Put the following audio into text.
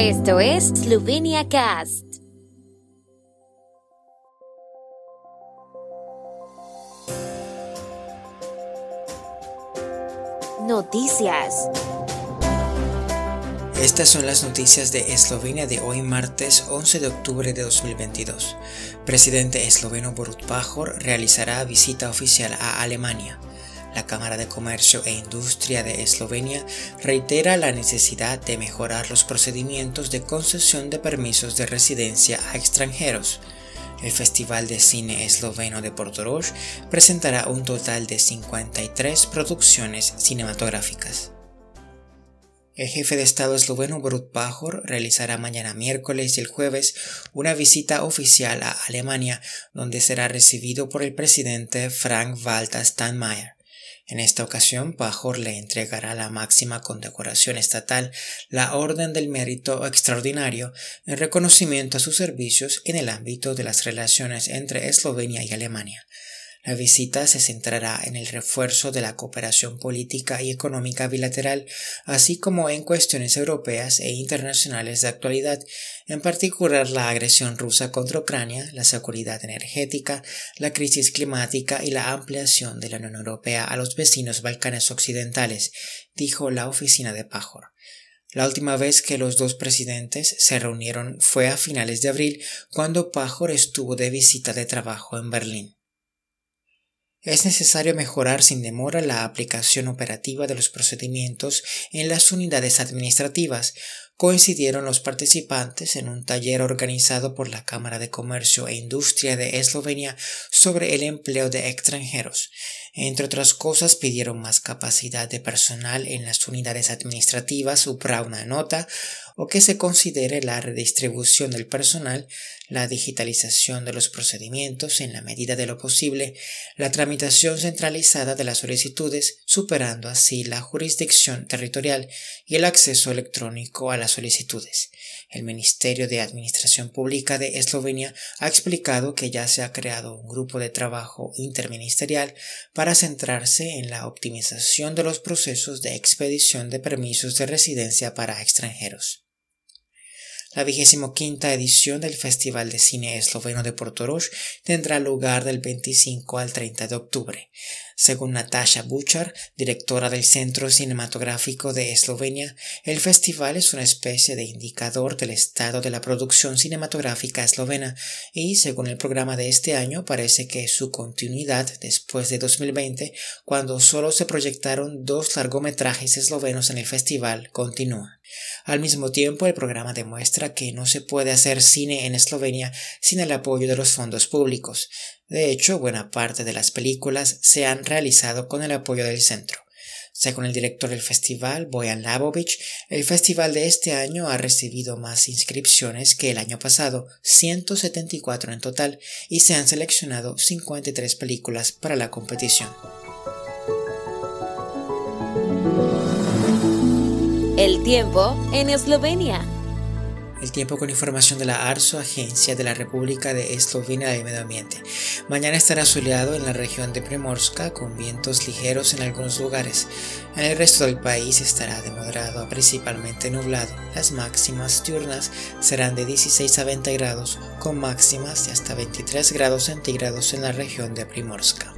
Esto es Slovenia Cast. Noticias. Estas son las noticias de Eslovenia de hoy martes 11 de octubre de 2022. Presidente esloveno Borut Pajor realizará visita oficial a Alemania. La Cámara de Comercio e Industria de Eslovenia reitera la necesidad de mejorar los procedimientos de concesión de permisos de residencia a extranjeros. El Festival de Cine Esloveno de Portorož presentará un total de 53 producciones cinematográficas. El jefe de Estado esloveno Borut Pajor realizará mañana miércoles y el jueves una visita oficial a Alemania, donde será recibido por el presidente Frank-Walter Steinmeier. En esta ocasión, Pajor le entregará la máxima condecoración estatal, la Orden del Mérito Extraordinario, en reconocimiento a sus servicios en el ámbito de las relaciones entre Eslovenia y Alemania. La visita se centrará en el refuerzo de la cooperación política y económica bilateral, así como en cuestiones europeas e internacionales de actualidad, en particular la agresión rusa contra Ucrania, la seguridad energética, la crisis climática y la ampliación de la Unión Europea a los vecinos Balcanes occidentales, dijo la oficina de Pajor. La última vez que los dos presidentes se reunieron fue a finales de abril, cuando Pajor estuvo de visita de trabajo en Berlín. Es necesario mejorar sin demora la aplicación operativa de los procedimientos en las unidades administrativas, coincidieron los participantes en un taller organizado por la Cámara de Comercio e Industria de Eslovenia sobre el empleo de extranjeros. Entre otras cosas, pidieron más capacidad de personal en las unidades administrativas, supra una nota, o que se considere la redistribución del personal, la digitalización de los procedimientos en la medida de lo posible, la tramitación centralizada de las solicitudes, superando así la jurisdicción territorial y el acceso electrónico a las solicitudes. El Ministerio de Administración Pública de Eslovenia ha explicado que ya se ha creado un grupo de trabajo interministerial para centrarse en la optimización de los procesos de expedición de permisos de residencia para extranjeros. La vigésimo quinta edición del Festival de Cine Esloveno de Portorož tendrá lugar del 25 al 30 de octubre. Según Natasha Buchar, directora del Centro Cinematográfico de Eslovenia, el festival es una especie de indicador del estado de la producción cinematográfica eslovena y, según el programa de este año, parece que su continuidad después de 2020, cuando solo se proyectaron dos largometrajes eslovenos en el festival, continúa. Al mismo tiempo, el programa demuestra que no se puede hacer cine en Eslovenia sin el apoyo de los fondos públicos. De hecho, buena parte de las películas se han realizado con el apoyo del centro. Según el director del festival, Boyan Labovich, el festival de este año ha recibido más inscripciones que el año pasado, 174 en total, y se han seleccionado 53 películas para la competición. El tiempo en Eslovenia. El tiempo con información de la ARSO, Agencia de la República de Eslovenia de Medio Ambiente. Mañana estará soleado en la región de Primorska con vientos ligeros en algunos lugares. En el resto del país estará de moderado a principalmente nublado. Las máximas diurnas serán de 16 a 20 grados, con máximas de hasta 23 grados centígrados en la región de Primorska.